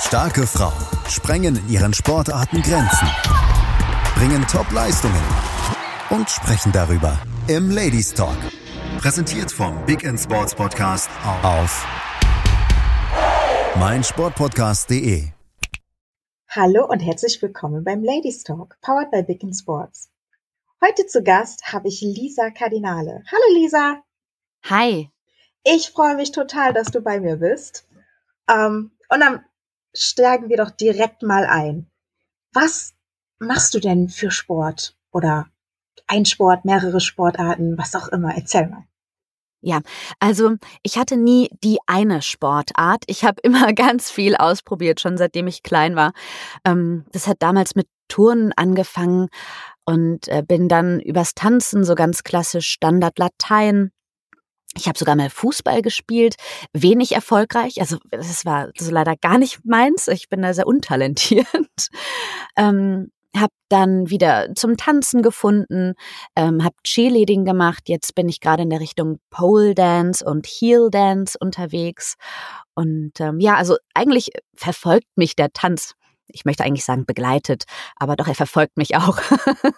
Starke Frauen sprengen in ihren Sportarten Grenzen, bringen Top-Leistungen und sprechen darüber im Ladies Talk. Präsentiert vom Big End Sports Podcast auf meinsportpodcast.de. Hallo und herzlich willkommen beim Ladies Talk, powered by Big End Sports. Heute zu Gast habe ich Lisa Kardinale. Hallo Lisa. Hi. Ich freue mich total, dass du bei mir bist. Ähm, und dann steigen wir doch direkt mal ein. Was machst du denn für Sport? Oder ein Sport, mehrere Sportarten, was auch immer? Erzähl mal. Ja, also ich hatte nie die eine Sportart. Ich habe immer ganz viel ausprobiert, schon seitdem ich klein war. Ähm, das hat damals mit Turnen angefangen und äh, bin dann übers Tanzen so ganz klassisch Standard Latein ich habe sogar mal Fußball gespielt, wenig erfolgreich. Also das war so leider gar nicht meins. Ich bin da sehr untalentiert. ähm, habe dann wieder zum Tanzen gefunden, ähm, habe Cheerleading gemacht. Jetzt bin ich gerade in der Richtung Pole Dance und Heel Dance unterwegs. Und ähm, ja, also eigentlich verfolgt mich der Tanz. Ich möchte eigentlich sagen begleitet, aber doch er verfolgt mich auch.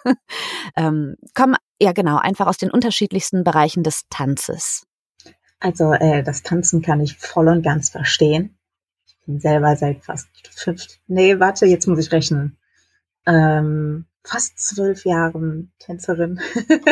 ähm, komm ja genau einfach aus den unterschiedlichsten Bereichen des Tanzes. Also äh, das Tanzen kann ich voll und ganz verstehen. Ich bin selber seit fast fünf, nee, warte, jetzt muss ich rechnen. Ähm, fast zwölf Jahren Tänzerin.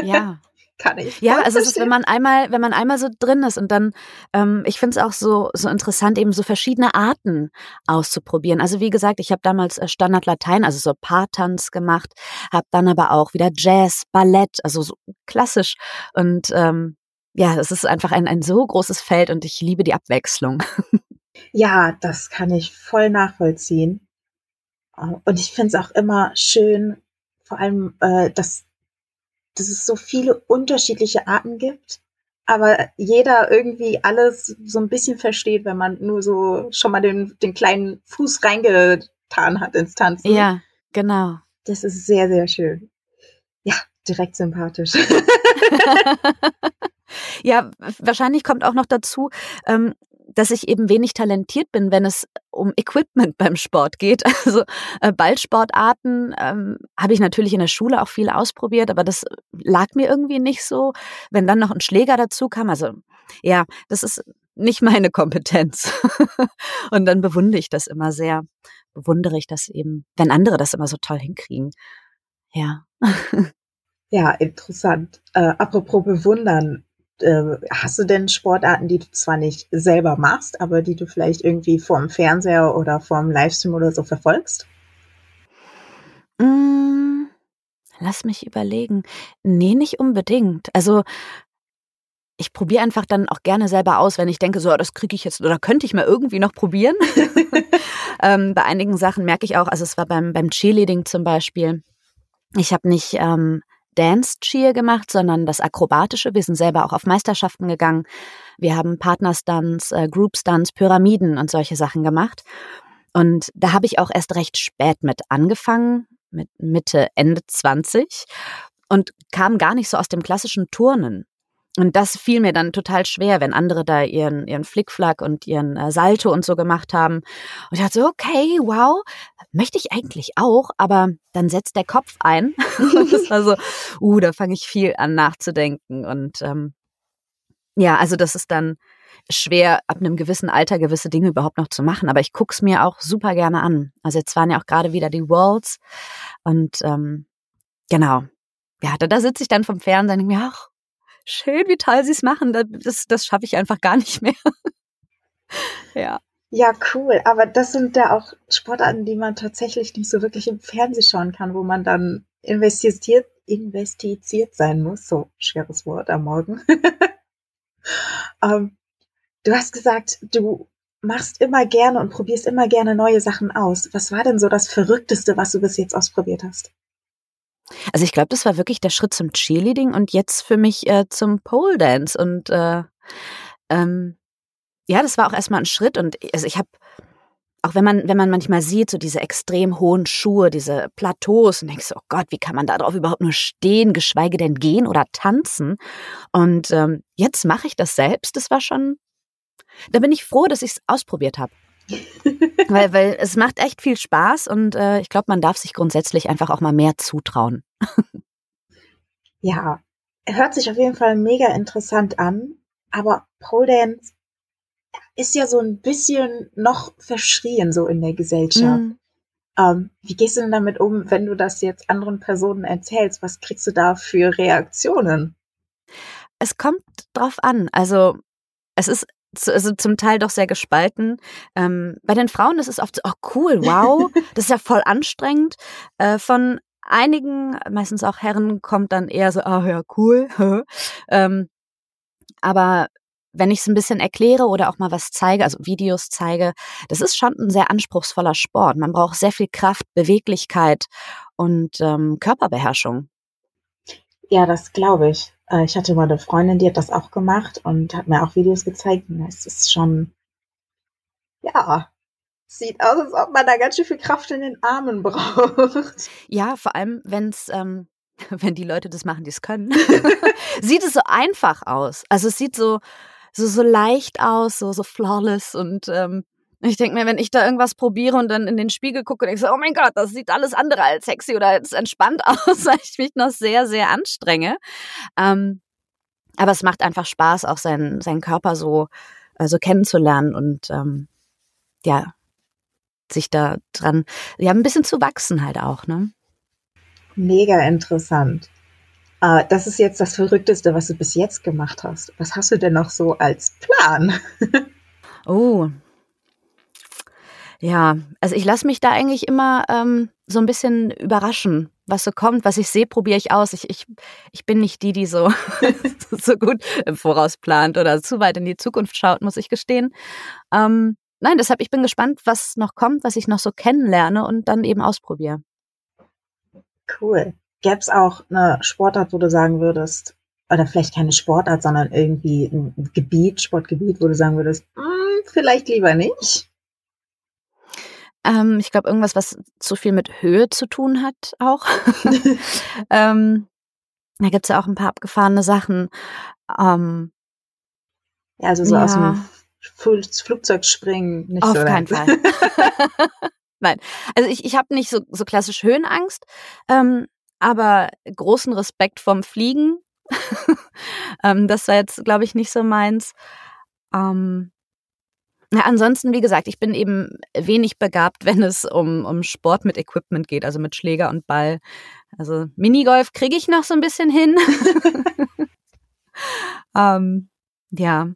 Ja. kann ich. Ja, also es ist, wenn man einmal, wenn man einmal so drin ist und dann, ähm, ich finde es auch so so interessant, eben so verschiedene Arten auszuprobieren. Also wie gesagt, ich habe damals äh, Standard Latein, also so Paartanz gemacht, habe dann aber auch wieder Jazz, Ballett, also so klassisch und ähm, ja, es ist einfach ein, ein so großes Feld und ich liebe die Abwechslung. Ja, das kann ich voll nachvollziehen. Und ich finde es auch immer schön, vor allem, äh, dass, dass es so viele unterschiedliche Arten gibt, aber jeder irgendwie alles so ein bisschen versteht, wenn man nur so schon mal den, den kleinen Fuß reingetan hat ins Tanzen. Ja, genau. Das ist sehr, sehr schön. Ja, direkt sympathisch. Ja, wahrscheinlich kommt auch noch dazu, ähm, dass ich eben wenig talentiert bin, wenn es um Equipment beim Sport geht. Also äh, Ballsportarten ähm, habe ich natürlich in der Schule auch viel ausprobiert, aber das lag mir irgendwie nicht so. Wenn dann noch ein Schläger dazu kam, also ja, das ist nicht meine Kompetenz. Und dann bewundere ich das immer sehr. Bewundere ich das eben, wenn andere das immer so toll hinkriegen. Ja. Ja, interessant. Äh, apropos bewundern, äh, hast du denn Sportarten, die du zwar nicht selber machst, aber die du vielleicht irgendwie vorm Fernseher oder vorm Livestream oder so verfolgst? Mm, lass mich überlegen. Nee, nicht unbedingt. Also ich probiere einfach dann auch gerne selber aus, wenn ich denke, so, das kriege ich jetzt oder könnte ich mal irgendwie noch probieren. ähm, bei einigen Sachen merke ich auch, also es war beim, beim Cheerleading zum Beispiel, ich habe nicht ähm, Dance Cheer gemacht, sondern das Akrobatische. Wir sind selber auch auf Meisterschaften gegangen. Wir haben Partnerstunts, äh, Group Pyramiden und solche Sachen gemacht. Und da habe ich auch erst recht spät mit angefangen, mit Mitte, Ende 20 und kam gar nicht so aus dem klassischen Turnen. Und das fiel mir dann total schwer, wenn andere da ihren, ihren Flickflack und ihren äh, Salto und so gemacht haben. Und ich dachte so, okay, wow, möchte ich eigentlich auch, aber dann setzt der Kopf ein. und das war so, uh, da fange ich viel an nachzudenken. Und ähm, ja, also das ist dann schwer, ab einem gewissen Alter gewisse Dinge überhaupt noch zu machen. Aber ich guck's mir auch super gerne an. Also jetzt waren ja auch gerade wieder die Worlds. Und ähm, genau. Ja, da, da sitze ich dann vom Fernsehen und denke mir, ach, schön, wie toll sie es machen. Das, das schaffe ich einfach gar nicht mehr. ja. Ja, cool. Aber das sind ja auch Sportarten, die man tatsächlich nicht so wirklich im Fernsehen schauen kann, wo man dann investiert, investiziert sein muss. So schweres Wort am Morgen. ähm, du hast gesagt, du machst immer gerne und probierst immer gerne neue Sachen aus. Was war denn so das Verrückteste, was du bis jetzt ausprobiert hast? Also ich glaube, das war wirklich der Schritt zum Cheerleading und jetzt für mich äh, zum Pole Dance. Und äh, ähm, ja, das war auch erstmal ein Schritt. Und also ich habe, auch wenn man, wenn man manchmal sieht, so diese extrem hohen Schuhe, diese Plateaus, und denkst oh Gott, wie kann man da drauf überhaupt nur stehen, geschweige denn gehen oder tanzen? Und ähm, jetzt mache ich das selbst. Das war schon, da bin ich froh, dass ich es ausprobiert habe. Weil, weil es macht echt viel Spaß und äh, ich glaube, man darf sich grundsätzlich einfach auch mal mehr zutrauen. ja, hört sich auf jeden Fall mega interessant an, aber Pole Dance ist ja so ein bisschen noch verschrien so in der Gesellschaft. Mm. Ähm, wie gehst du denn damit um, wenn du das jetzt anderen Personen erzählst? Was kriegst du da für Reaktionen? Es kommt drauf an. Also es ist also zum Teil doch sehr gespalten. Ähm, bei den Frauen ist es oft so, oh cool, wow, das ist ja voll anstrengend. Äh, von einigen, meistens auch Herren, kommt dann eher so, oh ja, cool. ähm, aber wenn ich es ein bisschen erkläre oder auch mal was zeige, also Videos zeige, das ist schon ein sehr anspruchsvoller Sport. Man braucht sehr viel Kraft, Beweglichkeit und ähm, Körperbeherrschung. Ja, das glaube ich. Äh, ich hatte mal eine Freundin, die hat das auch gemacht und hat mir auch Videos gezeigt. Und es ist schon, ja, sieht aus, als ob man da ganz schön viel Kraft in den Armen braucht. Ja, vor allem, wenn es ähm, wenn die Leute das machen, die es können, sieht es so einfach aus. Also es sieht so, so, so leicht aus, so, so flawless und ähm, ich denke mir, wenn ich da irgendwas probiere und dann in den Spiegel gucke und ich so, oh mein Gott, das sieht alles andere als sexy oder als entspannt aus, weil ich mich noch sehr, sehr anstrenge. Ähm, aber es macht einfach Spaß, auch seinen, seinen Körper so, äh, so kennenzulernen und ähm, ja, sich da dran, ja, ein bisschen zu wachsen halt auch, ne? Mega interessant. Uh, das ist jetzt das Verrückteste, was du bis jetzt gemacht hast. Was hast du denn noch so als Plan? oh. Ja, also ich lasse mich da eigentlich immer ähm, so ein bisschen überraschen, was so kommt, was ich sehe, probiere ich aus. Ich, ich, ich bin nicht die, die so, so gut im Voraus plant oder zu weit in die Zukunft schaut, muss ich gestehen. Ähm, nein, deshalb, ich bin gespannt, was noch kommt, was ich noch so kennenlerne und dann eben ausprobiere. Cool. Gäbe es auch eine Sportart, wo du sagen würdest, oder vielleicht keine Sportart, sondern irgendwie ein Gebiet, Sportgebiet, wo du sagen würdest, hm, vielleicht lieber nicht? Ähm, ich glaube, irgendwas, was zu viel mit Höhe zu tun hat, auch. ähm, da gibt es ja auch ein paar abgefahrene Sachen. Ähm, ja, also so ja. aus dem Flugzeug springen, nicht Auf so. Keinen Fall. Nein, also ich, ich habe nicht so, so klassisch Höhenangst. Ähm, aber großen Respekt vom Fliegen. ähm, das war jetzt, glaube ich, nicht so meins. Ähm, ja, ansonsten, wie gesagt, ich bin eben wenig begabt, wenn es um, um Sport mit Equipment geht, also mit Schläger und Ball. Also Minigolf kriege ich noch so ein bisschen hin. ähm, ja.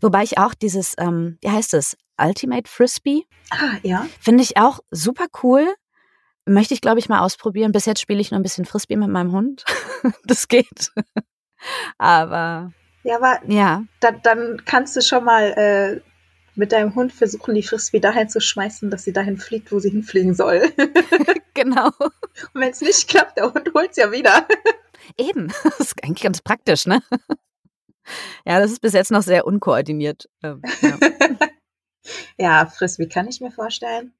Wobei ich auch dieses, ähm, wie heißt es, Ultimate Frisbee? Ah, ja. Finde ich auch super cool. Möchte ich, glaube ich, mal ausprobieren. Bis jetzt spiele ich nur ein bisschen Frisbee mit meinem Hund. das geht. aber. Ja, aber ja. Da, dann kannst du schon mal äh, mit deinem Hund versuchen, die Frisbee dahin zu schmeißen, dass sie dahin fliegt, wo sie hinfliegen soll. genau. Und wenn es nicht klappt, der Hund holt es ja wieder. Eben. Das ist eigentlich ganz praktisch, ne? Ja, das ist bis jetzt noch sehr unkoordiniert. Ähm, ja. ja, Frisbee kann ich mir vorstellen.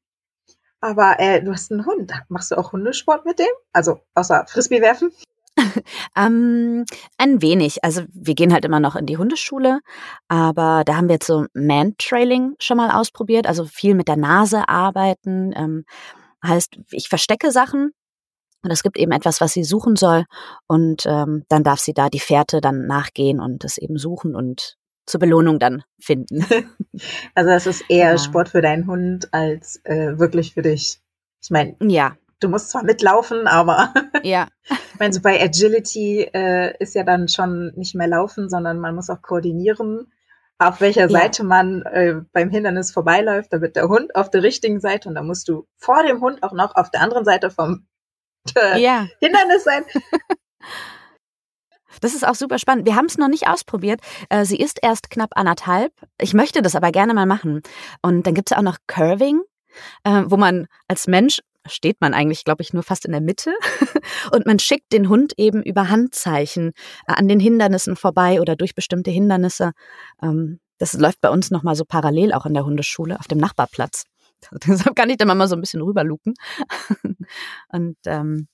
Aber äh, du hast einen Hund. Machst du auch Hundesport mit dem? Also außer Frisbee werfen? ähm, ein wenig. Also wir gehen halt immer noch in die Hundeschule, aber da haben wir jetzt so Man-Trailing schon mal ausprobiert, also viel mit der Nase arbeiten. Ähm, heißt, ich verstecke Sachen und es gibt eben etwas, was sie suchen soll und ähm, dann darf sie da die Fährte dann nachgehen und es eben suchen und zur Belohnung dann finden. Also das ist eher ja. Sport für deinen Hund als äh, wirklich für dich. Ich meine, ja. Du musst zwar mitlaufen, aber ja. ich meine, so bei Agility äh, ist ja dann schon nicht mehr laufen, sondern man muss auch koordinieren, auf welcher ja. Seite man äh, beim Hindernis vorbeiläuft. Da wird der Hund auf der richtigen Seite und da musst du vor dem Hund auch noch auf der anderen Seite vom äh, ja. Hindernis sein. Das ist auch super spannend. Wir haben es noch nicht ausprobiert. Äh, sie ist erst knapp anderthalb. Ich möchte das aber gerne mal machen. Und dann gibt es auch noch Curving, äh, wo man als Mensch steht man eigentlich, glaube ich, nur fast in der Mitte. Und man schickt den Hund eben über Handzeichen äh, an den Hindernissen vorbei oder durch bestimmte Hindernisse. Ähm, das läuft bei uns nochmal so parallel auch in der Hundeschule auf dem Nachbarplatz. Deshalb kann ich da mal so ein bisschen rüberluken. Und ähm,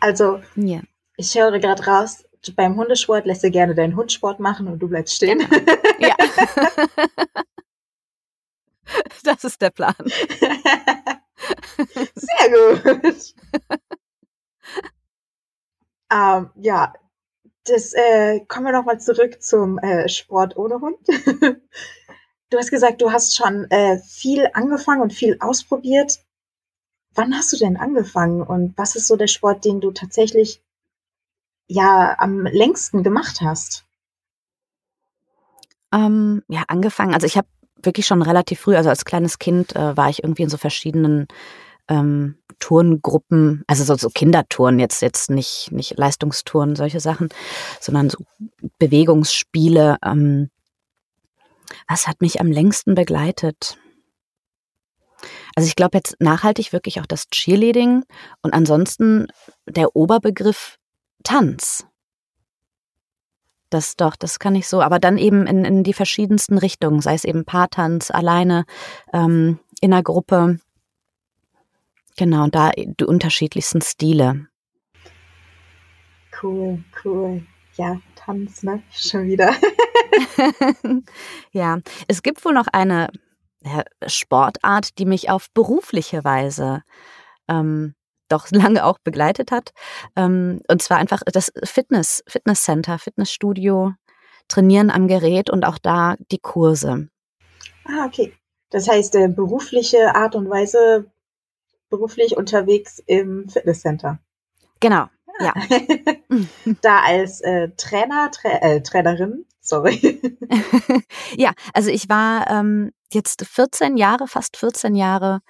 also, ja. ich höre gerade raus, beim Hundesport lässt du gerne deinen Hund Sport machen und du bleibst stehen. Genau. Ja. das ist der Plan. Gut. ähm, ja, das äh, kommen wir nochmal zurück zum äh, Sport ohne Hund. du hast gesagt, du hast schon äh, viel angefangen und viel ausprobiert. Wann hast du denn angefangen und was ist so der Sport, den du tatsächlich ja am längsten gemacht hast? Ähm, ja, angefangen. Also ich habe wirklich schon relativ früh, also als kleines Kind äh, war ich irgendwie in so verschiedenen ähm, Turngruppen, also so, so Kindertouren, jetzt, jetzt nicht, nicht Leistungstouren, solche Sachen, sondern so Bewegungsspiele. Ähm, was hat mich am längsten begleitet? Also ich glaube jetzt nachhaltig wirklich auch das Cheerleading und ansonsten der Oberbegriff Tanz. Das doch, das kann ich so, aber dann eben in, in die verschiedensten Richtungen, sei es eben Paartanz, alleine, ähm, in einer Gruppe. Genau, da die unterschiedlichsten Stile. Cool, cool. Ja, Tanz, ne? Schon wieder. ja, es gibt wohl noch eine Sportart, die mich auf berufliche Weise ähm, doch lange auch begleitet hat. Ähm, und zwar einfach das Fitness, Fitnesscenter, Fitnessstudio, Trainieren am Gerät und auch da die Kurse. Ah, okay. Das heißt, äh, berufliche Art und Weise, beruflich unterwegs im Fitnesscenter. Genau, ja. da als äh, Trainer, Tra äh, Trainerin, sorry. ja, also ich war ähm, jetzt 14 Jahre, fast 14 Jahre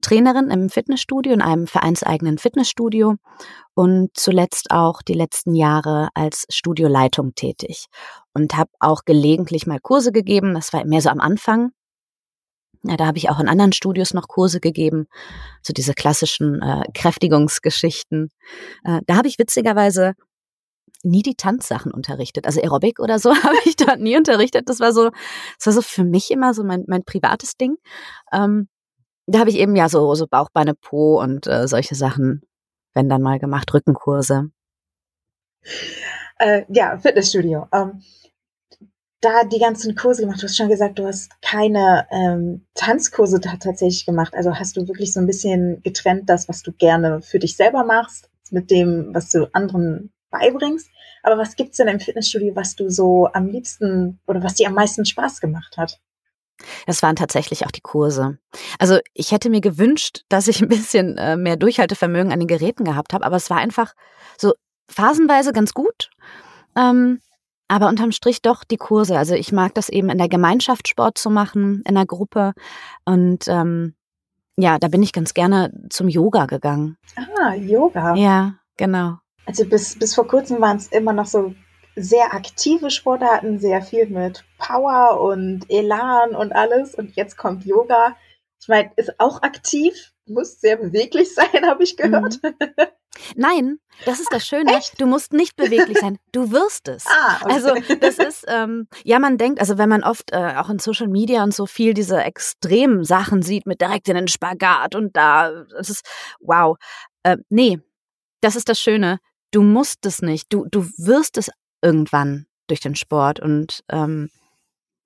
Trainerin im Fitnessstudio, in einem vereinseigenen Fitnessstudio und zuletzt auch die letzten Jahre als Studioleitung tätig und habe auch gelegentlich mal Kurse gegeben. Das war mehr so am Anfang. Ja, da habe ich auch in anderen Studios noch Kurse gegeben, so diese klassischen äh, Kräftigungsgeschichten. Äh, da habe ich witzigerweise nie die Tanzsachen unterrichtet. Also Aerobic oder so habe ich dort nie unterrichtet. Das war so, das war so für mich immer so mein, mein privates Ding. Ähm, da habe ich eben ja so, so Bauch, Beine, Po und äh, solche Sachen, wenn dann mal gemacht, Rückenkurse. Äh, ja, Fitnessstudio. Ähm, da die ganzen Kurse gemacht, du hast schon gesagt, du hast keine ähm, Tanzkurse da tatsächlich gemacht. Also hast du wirklich so ein bisschen getrennt, das, was du gerne für dich selber machst, mit dem, was du anderen beibringst. Aber was gibt's denn im Fitnessstudio, was du so am liebsten oder was dir am meisten Spaß gemacht hat? Das waren tatsächlich auch die Kurse. Also ich hätte mir gewünscht, dass ich ein bisschen äh, mehr Durchhaltevermögen an den Geräten gehabt habe, aber es war einfach so phasenweise ganz gut. Ähm, aber unterm Strich doch die Kurse. Also ich mag das eben in der Gemeinschaft Sport zu machen, in der Gruppe. Und ähm, ja, da bin ich ganz gerne zum Yoga gegangen. Ah, Yoga. Ja, genau. Also bis, bis vor kurzem waren es immer noch so sehr aktive Sportarten, sehr viel mit Power und Elan und alles. Und jetzt kommt Yoga. Ich meine, ist auch aktiv, muss sehr beweglich sein, habe ich gehört. Mhm. Nein, das ist das Schöne. Echt? Du musst nicht beweglich sein. Du wirst es. Ah, okay. Also das ist, ähm, ja, man denkt, also wenn man oft äh, auch in Social Media und so viel diese extremen Sachen sieht mit direkt in den Spagat und da, das ist wow. Äh, nee, das ist das Schöne. Du musst es nicht. Du, du wirst es irgendwann durch den Sport. Und ähm,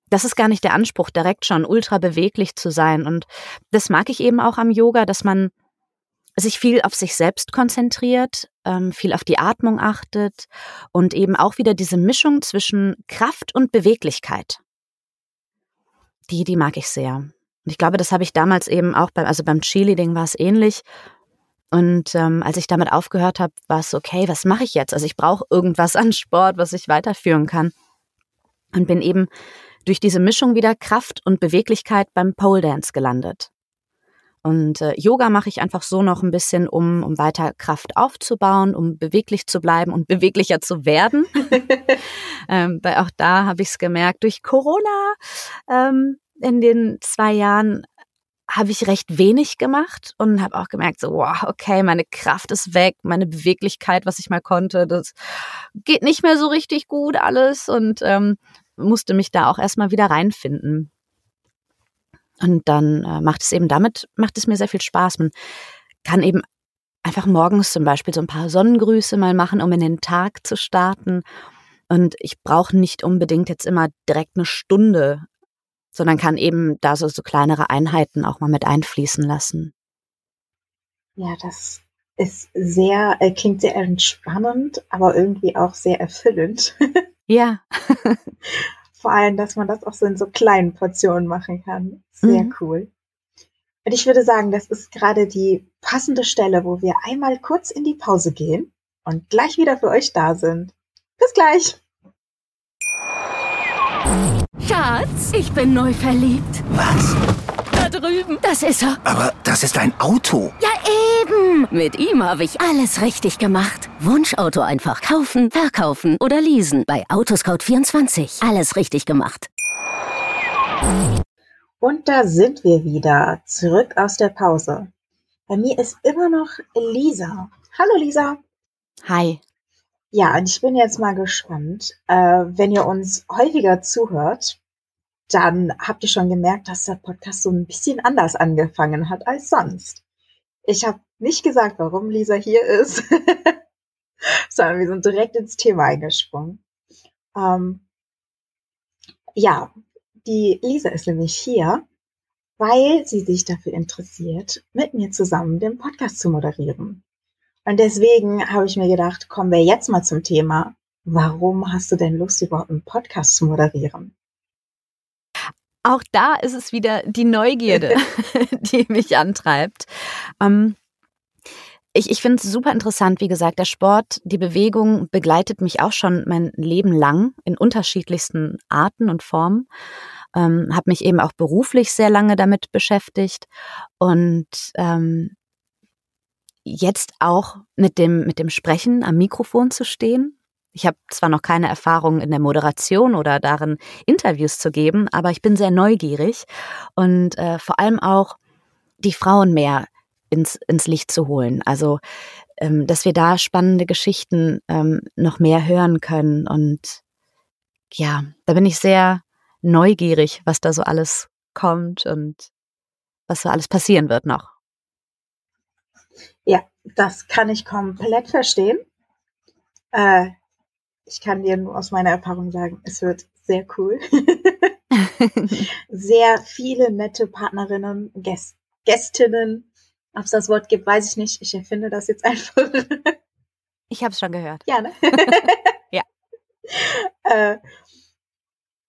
das ist gar nicht der Anspruch, direkt schon ultra beweglich zu sein. Und das mag ich eben auch am Yoga, dass man sich viel auf sich selbst konzentriert, ähm, viel auf die Atmung achtet und eben auch wieder diese Mischung zwischen Kraft und Beweglichkeit. Die, die mag ich sehr. Und ich glaube, das habe ich damals eben auch beim, also beim Cheerleading war es ähnlich. Und ähm, als ich damit aufgehört habe, war es okay, was mache ich jetzt? Also ich brauche irgendwas an Sport, was ich weiterführen kann. Und bin eben durch diese Mischung wieder Kraft und Beweglichkeit beim Pole Dance gelandet. Und äh, Yoga mache ich einfach so noch ein bisschen, um, um weiter Kraft aufzubauen, um beweglich zu bleiben und beweglicher zu werden. ähm, weil auch da habe ich es gemerkt, durch Corona ähm, in den zwei Jahren habe ich recht wenig gemacht und habe auch gemerkt, so, wow, okay, meine Kraft ist weg, meine Beweglichkeit, was ich mal konnte, das geht nicht mehr so richtig gut alles und ähm, musste mich da auch erstmal wieder reinfinden. Und dann äh, macht es eben damit, macht es mir sehr viel Spaß. Man kann eben einfach morgens zum Beispiel so ein paar Sonnengrüße mal machen, um in den Tag zu starten. Und ich brauche nicht unbedingt jetzt immer direkt eine Stunde sondern kann eben da so, so kleinere Einheiten auch mal mit einfließen lassen. Ja, das ist sehr, äh, klingt sehr entspannend, aber irgendwie auch sehr erfüllend. Ja. Vor allem, dass man das auch so in so kleinen Portionen machen kann. Sehr mhm. cool. Und ich würde sagen, das ist gerade die passende Stelle, wo wir einmal kurz in die Pause gehen und gleich wieder für euch da sind. Bis gleich. Schatz, ich bin neu verliebt. Was? Da drüben. Das ist er. Aber das ist ein Auto. Ja, eben. Mit ihm habe ich alles richtig gemacht. Wunschauto einfach kaufen, verkaufen oder leasen. Bei Autoscout24. Alles richtig gemacht. Und da sind wir wieder. Zurück aus der Pause. Bei mir ist immer noch Lisa. Hallo Lisa. Hi. Ja, und ich bin jetzt mal gespannt. Äh, wenn ihr uns häufiger zuhört, dann habt ihr schon gemerkt, dass der Podcast so ein bisschen anders angefangen hat als sonst. Ich habe nicht gesagt, warum Lisa hier ist, sondern wir sind direkt ins Thema eingesprungen. Ähm, ja, die Lisa ist nämlich hier, weil sie sich dafür interessiert, mit mir zusammen den Podcast zu moderieren. Und deswegen habe ich mir gedacht, kommen wir jetzt mal zum Thema. Warum hast du denn Lust, überhaupt einen Podcast zu moderieren? Auch da ist es wieder die Neugierde, die mich antreibt. Ähm, ich, ich finde es super interessant, wie gesagt, der Sport, die Bewegung begleitet mich auch schon mein Leben lang in unterschiedlichsten Arten und Formen. Ähm, habe mich eben auch beruflich sehr lange damit beschäftigt und ähm, jetzt auch mit dem, mit dem Sprechen am Mikrofon zu stehen. Ich habe zwar noch keine Erfahrung in der Moderation oder darin, Interviews zu geben, aber ich bin sehr neugierig und äh, vor allem auch die Frauen mehr ins, ins Licht zu holen. Also, ähm, dass wir da spannende Geschichten ähm, noch mehr hören können. Und ja, da bin ich sehr neugierig, was da so alles kommt und was so alles passieren wird noch. Ja, das kann ich komplett verstehen. Äh, ich kann dir nur aus meiner Erfahrung sagen, es wird sehr cool. sehr viele nette Partnerinnen, Gäst Gästinnen. Ob es das Wort gibt, weiß ich nicht. Ich erfinde das jetzt einfach. ich habe es schon gehört. Ja, ne? ja. Äh,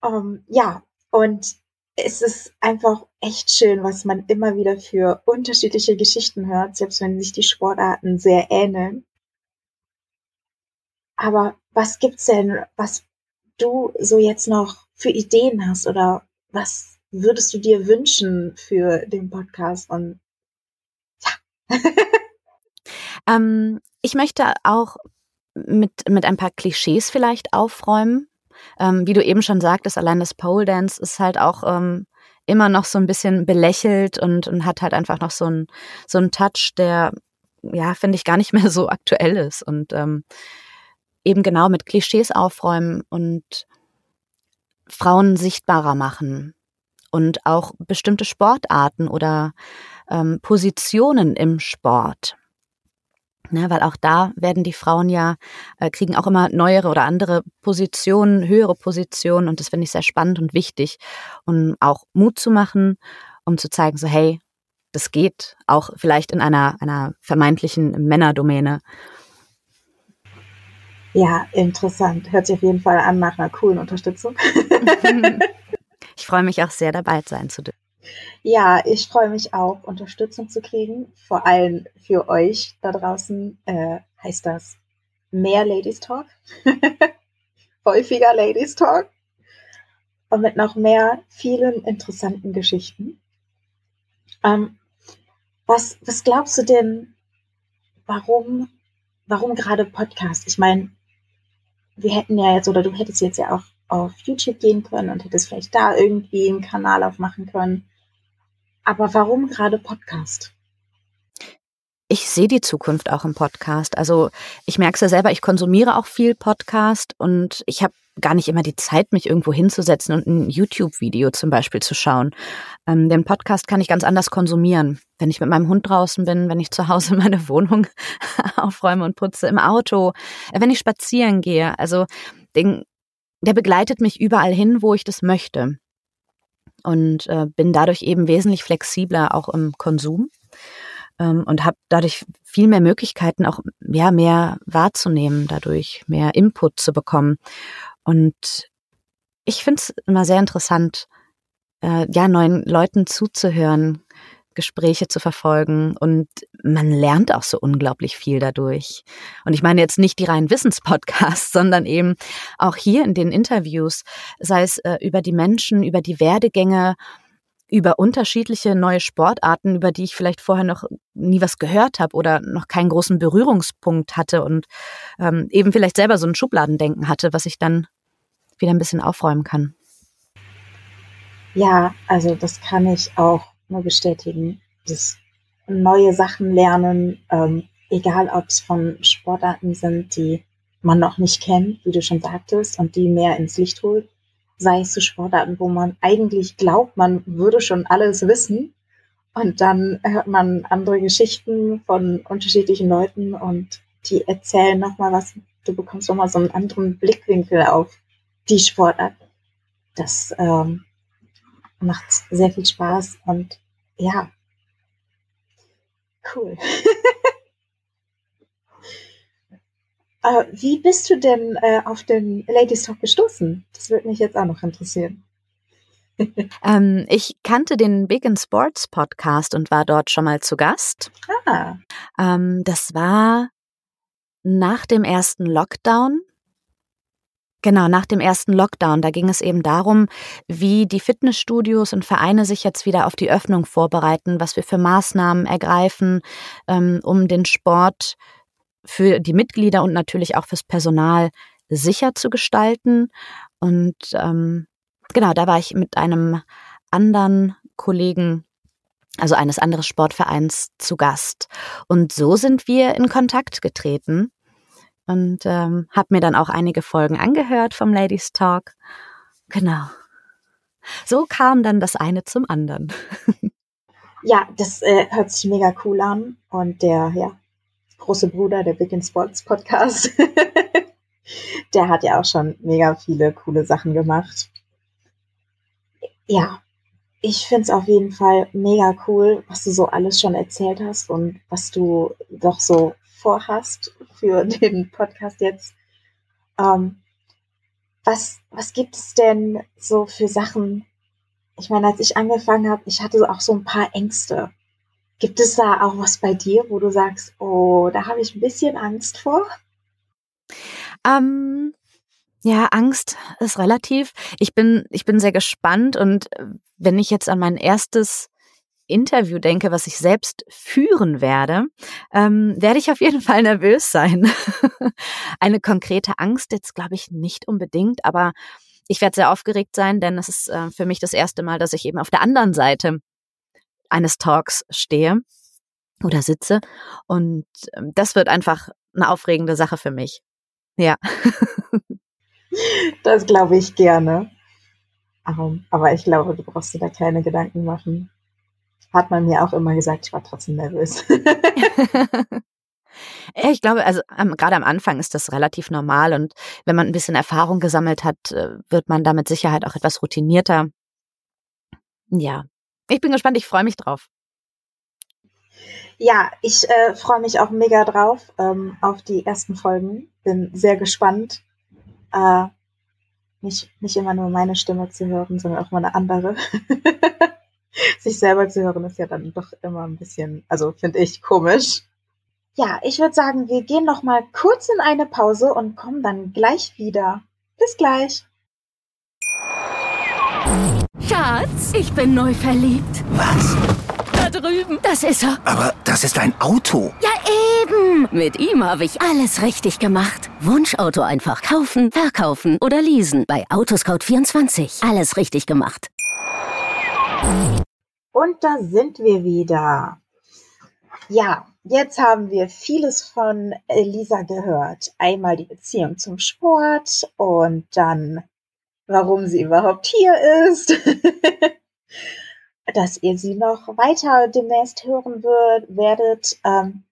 um, ja, und es ist einfach echt schön, was man immer wieder für unterschiedliche Geschichten hört, selbst wenn sich die Sportarten sehr ähneln. Aber was gibt's denn, was du so jetzt noch für Ideen hast oder was würdest du dir wünschen für den Podcast? Und. ähm, ich möchte auch mit, mit ein paar Klischees vielleicht aufräumen. Ähm, wie du eben schon sagtest, allein das Pole Dance ist halt auch ähm, immer noch so ein bisschen belächelt und, und hat halt einfach noch so einen so Touch, der ja finde ich gar nicht mehr so aktuell ist und ähm, eben genau mit Klischees aufräumen und Frauen sichtbarer machen und auch bestimmte Sportarten oder ähm, Positionen im Sport Ne, weil auch da werden die Frauen ja, äh, kriegen auch immer neuere oder andere Positionen, höhere Positionen und das finde ich sehr spannend und wichtig, um auch Mut zu machen, um zu zeigen, so hey, das geht auch vielleicht in einer, einer vermeintlichen Männerdomäne. Ja, interessant. Hört sich auf jeden Fall an nach einer coolen Unterstützung. ich freue mich auch sehr, dabei sein zu dürfen. Ja, ich freue mich auch, Unterstützung zu kriegen. Vor allem für euch da draußen äh, heißt das mehr Ladies Talk, häufiger Ladies Talk und mit noch mehr vielen interessanten Geschichten. Ähm, was, was glaubst du denn, warum, warum gerade Podcast? Ich meine, wir hätten ja jetzt, oder du hättest jetzt ja auch auf YouTube gehen können und hättest vielleicht da irgendwie einen Kanal aufmachen können. Aber warum gerade Podcast? Ich sehe die Zukunft auch im Podcast. Also ich merke es ja selber, ich konsumiere auch viel Podcast und ich habe gar nicht immer die Zeit, mich irgendwo hinzusetzen und ein YouTube-Video zum Beispiel zu schauen. Ähm, den Podcast kann ich ganz anders konsumieren. Wenn ich mit meinem Hund draußen bin, wenn ich zu Hause meine Wohnung aufräume und putze, im Auto, äh, wenn ich spazieren gehe. Also den, der begleitet mich überall hin, wo ich das möchte. Und äh, bin dadurch eben wesentlich flexibler auch im Konsum ähm, und habe dadurch viel mehr Möglichkeiten, auch ja mehr wahrzunehmen, dadurch mehr Input zu bekommen. Und ich finde es immer sehr interessant, äh, ja neuen Leuten zuzuhören, Gespräche zu verfolgen und man lernt auch so unglaublich viel dadurch. Und ich meine jetzt nicht die reinen Wissenspodcasts, sondern eben auch hier in den Interviews, sei es äh, über die Menschen, über die Werdegänge, über unterschiedliche neue Sportarten, über die ich vielleicht vorher noch nie was gehört habe oder noch keinen großen Berührungspunkt hatte und ähm, eben vielleicht selber so ein Schubladendenken hatte, was ich dann wieder ein bisschen aufräumen kann. Ja, also das kann ich auch nur bestätigen. Das neue Sachen lernen, ähm, egal ob es von Sportarten sind, die man noch nicht kennt, wie du schon sagtest, und die mehr ins Licht holt, sei es zu Sportarten, wo man eigentlich glaubt, man würde schon alles wissen. Und dann hört man andere Geschichten von unterschiedlichen Leuten und die erzählen nochmal was. Du bekommst nochmal so einen anderen Blickwinkel auf die Sportart. Das ähm, macht sehr viel Spaß und ja, cool. äh, wie bist du denn äh, auf den Ladies Talk gestoßen? Das würde mich jetzt auch noch interessieren. ähm, ich kannte den Big in Sports Podcast und war dort schon mal zu Gast. Ah. Ähm, das war nach dem ersten Lockdown Genau, nach dem ersten Lockdown, da ging es eben darum, wie die Fitnessstudios und Vereine sich jetzt wieder auf die Öffnung vorbereiten, was wir für Maßnahmen ergreifen, ähm, um den Sport für die Mitglieder und natürlich auch fürs Personal sicher zu gestalten. Und ähm, genau, da war ich mit einem anderen Kollegen also eines anderen Sportvereins zu Gast. Und so sind wir in Kontakt getreten und ähm, habe mir dann auch einige Folgen angehört vom Ladies Talk. Genau. So kam dann das eine zum anderen. ja, das äh, hört sich mega cool an. Und der ja, große Bruder, der Big in Sports Podcast, der hat ja auch schon mega viele coole Sachen gemacht. Ja, ich finde es auf jeden Fall mega cool, was du so alles schon erzählt hast und was du doch so vorhast für den Podcast jetzt. Ähm, was, was gibt es denn so für Sachen? Ich meine, als ich angefangen habe, ich hatte auch so ein paar Ängste. Gibt es da auch was bei dir, wo du sagst, oh, da habe ich ein bisschen Angst vor? Ähm, ja, Angst ist relativ. Ich bin, ich bin sehr gespannt und äh, wenn ich jetzt an mein erstes Interview denke, was ich selbst führen werde, ähm, werde ich auf jeden Fall nervös sein. Eine konkrete Angst jetzt glaube ich nicht unbedingt, aber ich werde sehr aufgeregt sein, denn es ist äh, für mich das erste Mal, dass ich eben auf der anderen Seite eines Talks stehe oder sitze. Und ähm, das wird einfach eine aufregende Sache für mich. Ja. das glaube ich gerne. Aber, aber ich glaube, du brauchst dir da keine Gedanken machen hat man mir auch immer gesagt, ich war trotzdem nervös. ich glaube, also ähm, gerade am Anfang ist das relativ normal und wenn man ein bisschen Erfahrung gesammelt hat, äh, wird man da mit Sicherheit auch etwas routinierter. Ja, ich bin gespannt, ich freue mich drauf. Ja, ich äh, freue mich auch mega drauf ähm, auf die ersten Folgen. Bin sehr gespannt, äh, nicht, nicht immer nur meine Stimme zu hören, sondern auch mal eine andere. sich selber zu hören, ist ja dann doch immer ein bisschen, also finde ich komisch. Ja, ich würde sagen, wir gehen noch mal kurz in eine Pause und kommen dann gleich wieder. Bis gleich. Schatz, ich bin neu verliebt. Was? Da drüben. Das ist er. Aber das ist ein Auto. Ja, eben. Mit ihm habe ich alles richtig gemacht. Wunschauto einfach kaufen, verkaufen oder leasen. Bei Autoscout24. Alles richtig gemacht. Und da sind wir wieder. Ja, jetzt haben wir vieles von Lisa gehört. Einmal die Beziehung zum Sport und dann, warum sie überhaupt hier ist. Dass ihr sie noch weiter demnächst hören werdet. Ähm,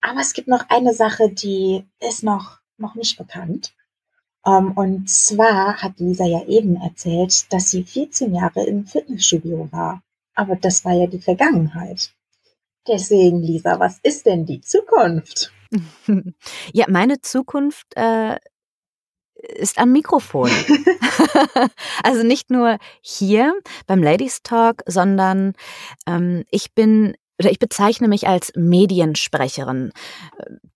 aber es gibt noch eine Sache, die ist noch, noch nicht bekannt. Um, und zwar hat Lisa ja eben erzählt, dass sie 14 Jahre im Fitnessstudio war. Aber das war ja die Vergangenheit. Deswegen, Lisa, was ist denn die Zukunft? Ja, meine Zukunft äh, ist am Mikrofon. also nicht nur hier beim Ladies Talk, sondern ähm, ich bin oder ich bezeichne mich als Mediensprecherin.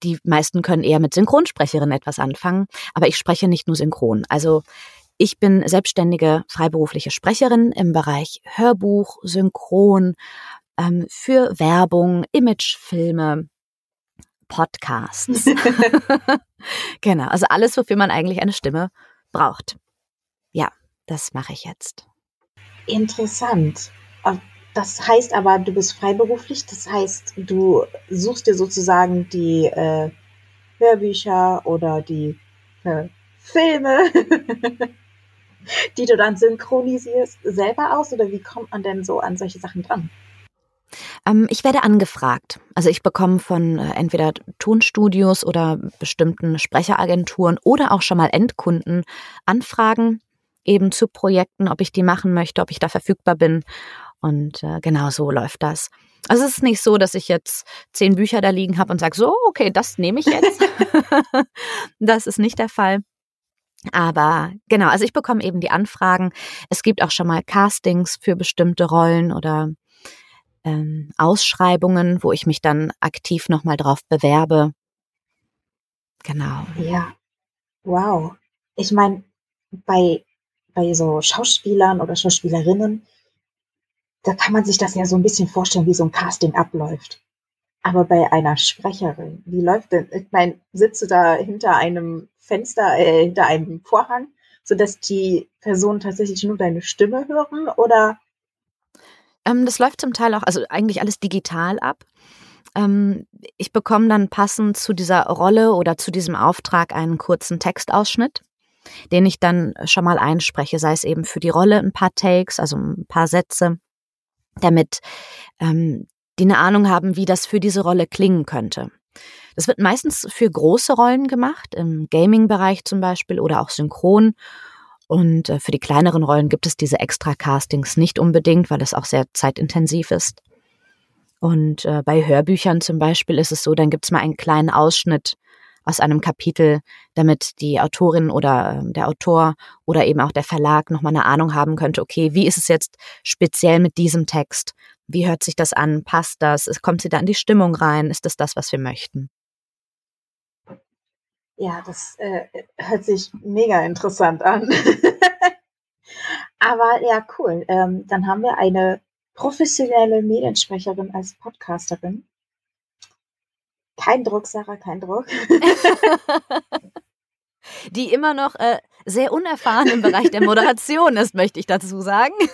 Die meisten können eher mit Synchronsprecherin etwas anfangen, aber ich spreche nicht nur synchron. Also ich bin selbstständige freiberufliche Sprecherin im Bereich Hörbuch, Synchron, ähm, für Werbung, Imagefilme, Podcasts. genau, also alles, wofür man eigentlich eine Stimme braucht. Ja, das mache ich jetzt. Interessant. Das heißt aber, du bist freiberuflich, das heißt, du suchst dir sozusagen die äh, Hörbücher oder die äh, Filme, die du dann synchronisierst, selber aus oder wie kommt man denn so an solche Sachen dran? Ähm, ich werde angefragt. Also ich bekomme von äh, entweder Tonstudios oder bestimmten Sprecheragenturen oder auch schon mal Endkunden Anfragen eben zu Projekten, ob ich die machen möchte, ob ich da verfügbar bin. Und äh, genau so läuft das. Also es ist nicht so, dass ich jetzt zehn Bücher da liegen habe und sage, so, okay, das nehme ich jetzt. das ist nicht der Fall. Aber genau, also ich bekomme eben die Anfragen. Es gibt auch schon mal Castings für bestimmte Rollen oder ähm, Ausschreibungen, wo ich mich dann aktiv nochmal drauf bewerbe. Genau. Ja. Wow. Ich meine, bei, bei so Schauspielern oder Schauspielerinnen, da kann man sich das ja so ein bisschen vorstellen, wie so ein Casting abläuft. Aber bei einer Sprecherin, wie läuft denn? Ich meine, sitzt du da hinter einem Fenster, äh, hinter einem Vorhang, sodass die Personen tatsächlich nur deine Stimme hören? Oder ähm, das läuft zum Teil auch, also eigentlich alles digital ab. Ähm, ich bekomme dann passend zu dieser Rolle oder zu diesem Auftrag einen kurzen Textausschnitt, den ich dann schon mal einspreche, sei es eben für die Rolle ein paar Takes, also ein paar Sätze, damit ähm, die eine Ahnung haben, wie das für diese Rolle klingen könnte. Das wird meistens für große Rollen gemacht, im Gaming-Bereich zum Beispiel oder auch synchron. Und äh, für die kleineren Rollen gibt es diese Extra-Castings nicht unbedingt, weil es auch sehr zeitintensiv ist. Und äh, bei Hörbüchern zum Beispiel ist es so, dann gibt es mal einen kleinen Ausschnitt aus einem Kapitel, damit die Autorin oder äh, der Autor oder eben auch der Verlag nochmal eine Ahnung haben könnte, okay, wie ist es jetzt speziell mit diesem Text? Wie hört sich das an? Passt das? Kommt sie da in die Stimmung rein? Ist das das, was wir möchten? Ja, das äh, hört sich mega interessant an. Aber ja, cool. Ähm, dann haben wir eine professionelle Mediensprecherin als Podcasterin. Kein Druck, Sarah, kein Druck. Die immer noch äh, sehr unerfahren im Bereich der Moderation ist, möchte ich dazu sagen.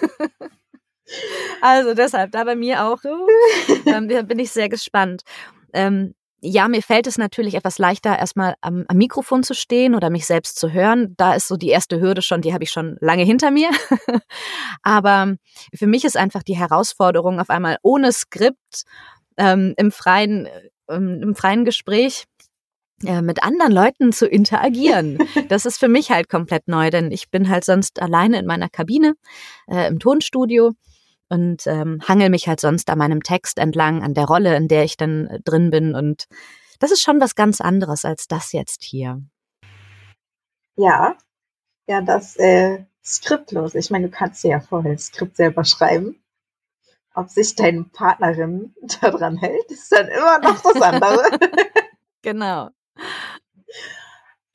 Also deshalb, da bei mir auch, ähm, bin ich sehr gespannt. Ähm, ja, mir fällt es natürlich etwas leichter, erstmal am, am, Mikrofon zu stehen oder mich selbst zu hören. Da ist so die erste Hürde schon, die habe ich schon lange hinter mir. Aber für mich ist einfach die Herausforderung, auf einmal ohne Skript ähm, im freien, ähm, im freien Gespräch äh, mit anderen Leuten zu interagieren. Das ist für mich halt komplett neu, denn ich bin halt sonst alleine in meiner Kabine äh, im Tonstudio und ähm, hangel mich halt sonst an meinem Text entlang, an der Rolle, in der ich dann äh, drin bin. Und das ist schon was ganz anderes als das jetzt hier. Ja, ja, das äh, skriptlos. Ich meine, du kannst ja vorher ein Skript selber schreiben. Ob sich deine Partnerin daran hält, ist dann immer noch das andere. genau.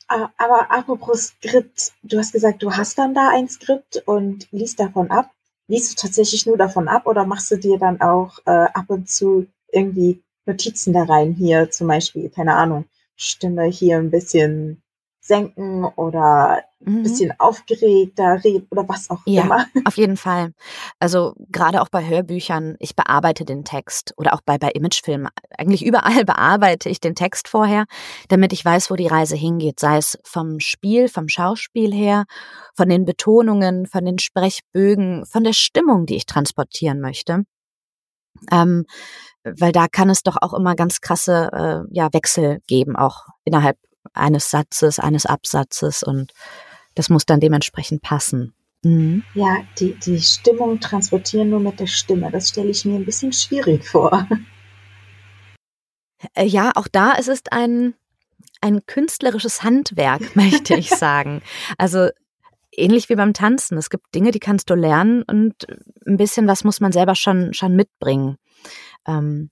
Aber apropos Skript, du hast gesagt, du hast dann da ein Skript und liest davon ab liest du tatsächlich nur davon ab oder machst du dir dann auch äh, ab und zu irgendwie Notizen da rein? Hier zum Beispiel, keine Ahnung, Stimme hier ein bisschen senken oder ein mhm. bisschen aufgeregter reden oder was auch ja, immer. Auf jeden Fall. Also gerade auch bei Hörbüchern, ich bearbeite den Text oder auch bei, bei Imagefilmen. Eigentlich überall bearbeite ich den Text vorher, damit ich weiß, wo die Reise hingeht. Sei es vom Spiel, vom Schauspiel her, von den Betonungen, von den Sprechbögen, von der Stimmung, die ich transportieren möchte. Ähm, weil da kann es doch auch immer ganz krasse äh, ja, Wechsel geben, auch innerhalb eines Satzes, eines Absatzes und das muss dann dementsprechend passen. Mhm. Ja, die, die Stimmung transportieren nur mit der Stimme, das stelle ich mir ein bisschen schwierig vor. Äh, ja, auch da ist es ein, ein künstlerisches Handwerk, möchte ich sagen. Also ähnlich wie beim Tanzen. Es gibt Dinge, die kannst du lernen und ein bisschen was muss man selber schon, schon mitbringen. Ähm,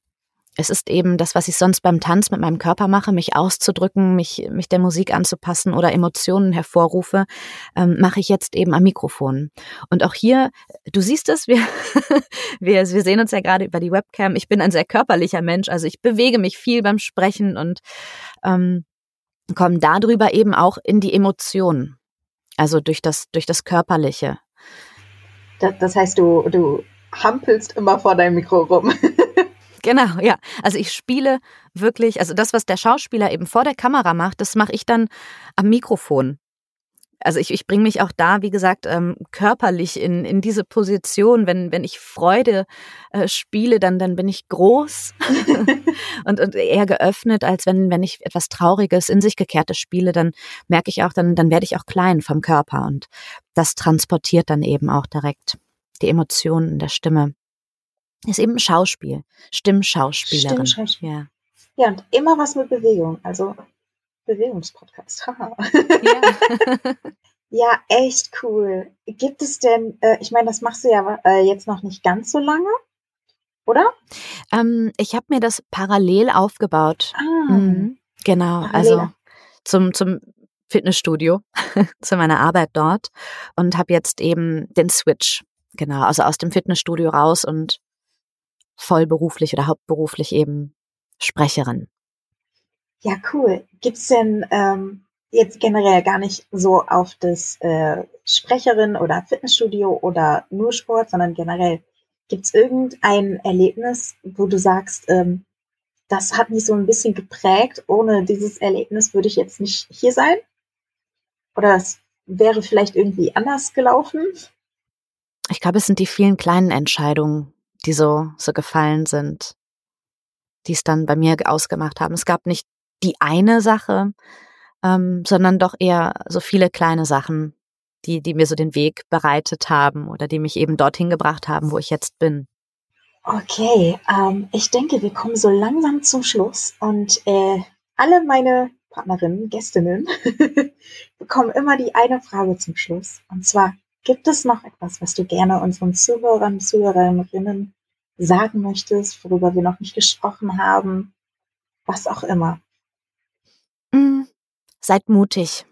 es ist eben das, was ich sonst beim Tanz mit meinem Körper mache, mich auszudrücken, mich, mich der Musik anzupassen oder Emotionen hervorrufe, ähm, mache ich jetzt eben am Mikrofon. Und auch hier, du siehst es, wir, wir, wir sehen uns ja gerade über die Webcam. Ich bin ein sehr körperlicher Mensch, also ich bewege mich viel beim Sprechen und ähm, komme darüber eben auch in die Emotionen. Also durch das, durch das Körperliche. Das, das heißt, du, du hampelst immer vor deinem Mikro rum. Genau, ja. Also ich spiele wirklich, also das, was der Schauspieler eben vor der Kamera macht, das mache ich dann am Mikrofon. Also ich, ich bringe mich auch da, wie gesagt, ähm, körperlich in, in diese Position. Wenn, wenn ich Freude äh, spiele, dann, dann bin ich groß und, und eher geöffnet, als wenn, wenn ich etwas Trauriges, in sich gekehrtes spiele, dann merke ich auch, dann, dann werde ich auch klein vom Körper. Und das transportiert dann eben auch direkt die Emotionen in der Stimme. Ist eben Schauspiel, Stimmschauspielerin. Stimmschauspiel. Ja. ja, und immer was mit Bewegung, also Bewegungspodcast. ja. ja, echt cool. Gibt es denn, äh, ich meine, das machst du ja äh, jetzt noch nicht ganz so lange, oder? Ähm, ich habe mir das parallel aufgebaut. Ah, mhm. Genau, parallel. also zum, zum Fitnessstudio, zu meiner Arbeit dort und habe jetzt eben den Switch, genau, also aus dem Fitnessstudio raus und vollberuflich oder hauptberuflich eben Sprecherin. Ja, cool. Gibt's denn ähm, jetzt generell gar nicht so auf das äh, Sprecherin oder Fitnessstudio oder nur Sport, sondern generell gibt's irgendein Erlebnis, wo du sagst, ähm, das hat mich so ein bisschen geprägt. Ohne dieses Erlebnis würde ich jetzt nicht hier sein? Oder es wäre vielleicht irgendwie anders gelaufen? Ich glaube, es sind die vielen kleinen Entscheidungen, die so, so gefallen sind, die es dann bei mir ausgemacht haben. Es gab nicht die eine Sache, ähm, sondern doch eher so viele kleine Sachen, die, die mir so den Weg bereitet haben oder die mich eben dorthin gebracht haben, wo ich jetzt bin. Okay, ähm, ich denke, wir kommen so langsam zum Schluss und äh, alle meine Partnerinnen, Gästinnen bekommen immer die eine Frage zum Schluss. Und zwar, Gibt es noch etwas, was du gerne unseren Zuhörern, Zuhörerinnen sagen möchtest, worüber wir noch nicht gesprochen haben? Was auch immer. Mm, seid mutig.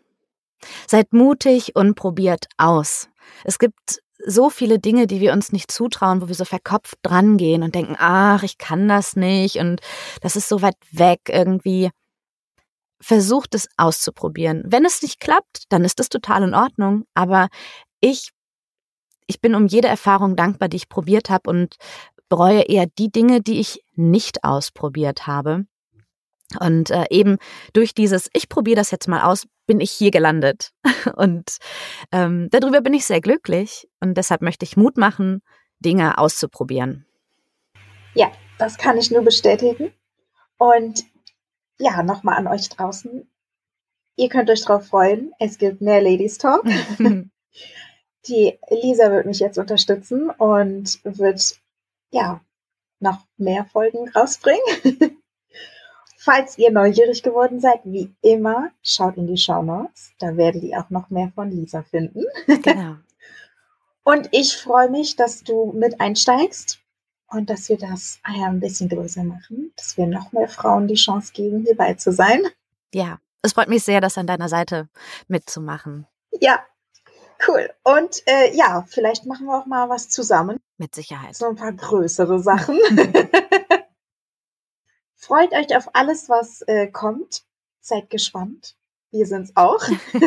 Seid mutig und probiert aus. Es gibt so viele Dinge, die wir uns nicht zutrauen, wo wir so verkopft drangehen und denken, ach, ich kann das nicht und das ist so weit weg irgendwie. Versucht es auszuprobieren. Wenn es nicht klappt, dann ist es total in Ordnung, aber ich, ich bin um jede Erfahrung dankbar, die ich probiert habe und bereue eher die Dinge, die ich nicht ausprobiert habe. Und äh, eben durch dieses, ich probiere das jetzt mal aus, bin ich hier gelandet. Und ähm, darüber bin ich sehr glücklich. Und deshalb möchte ich Mut machen, Dinge auszuprobieren. Ja, das kann ich nur bestätigen. Und ja, nochmal an euch draußen. Ihr könnt euch drauf freuen. Es gibt mehr Ladies Talk. Die Lisa wird mich jetzt unterstützen und wird ja noch mehr Folgen rausbringen. Falls ihr neugierig geworden seid, wie immer, schaut in die Show Notes. Da werdet ihr auch noch mehr von Lisa finden. Genau. und ich freue mich, dass du mit einsteigst und dass wir das ein bisschen größer machen, dass wir noch mehr Frauen die Chance geben, hierbei zu sein. Ja, es freut mich sehr, das an deiner Seite mitzumachen. Ja, Cool. Und äh, ja, vielleicht machen wir auch mal was zusammen. Mit Sicherheit. So ein paar größere Sachen. Freut euch auf alles, was äh, kommt. Seid gespannt. Wir sind's auch.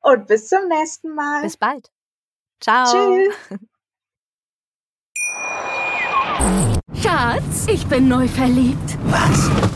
Und bis zum nächsten Mal. Bis bald. Ciao. Tschüss. Schatz, ich bin neu verliebt. Was?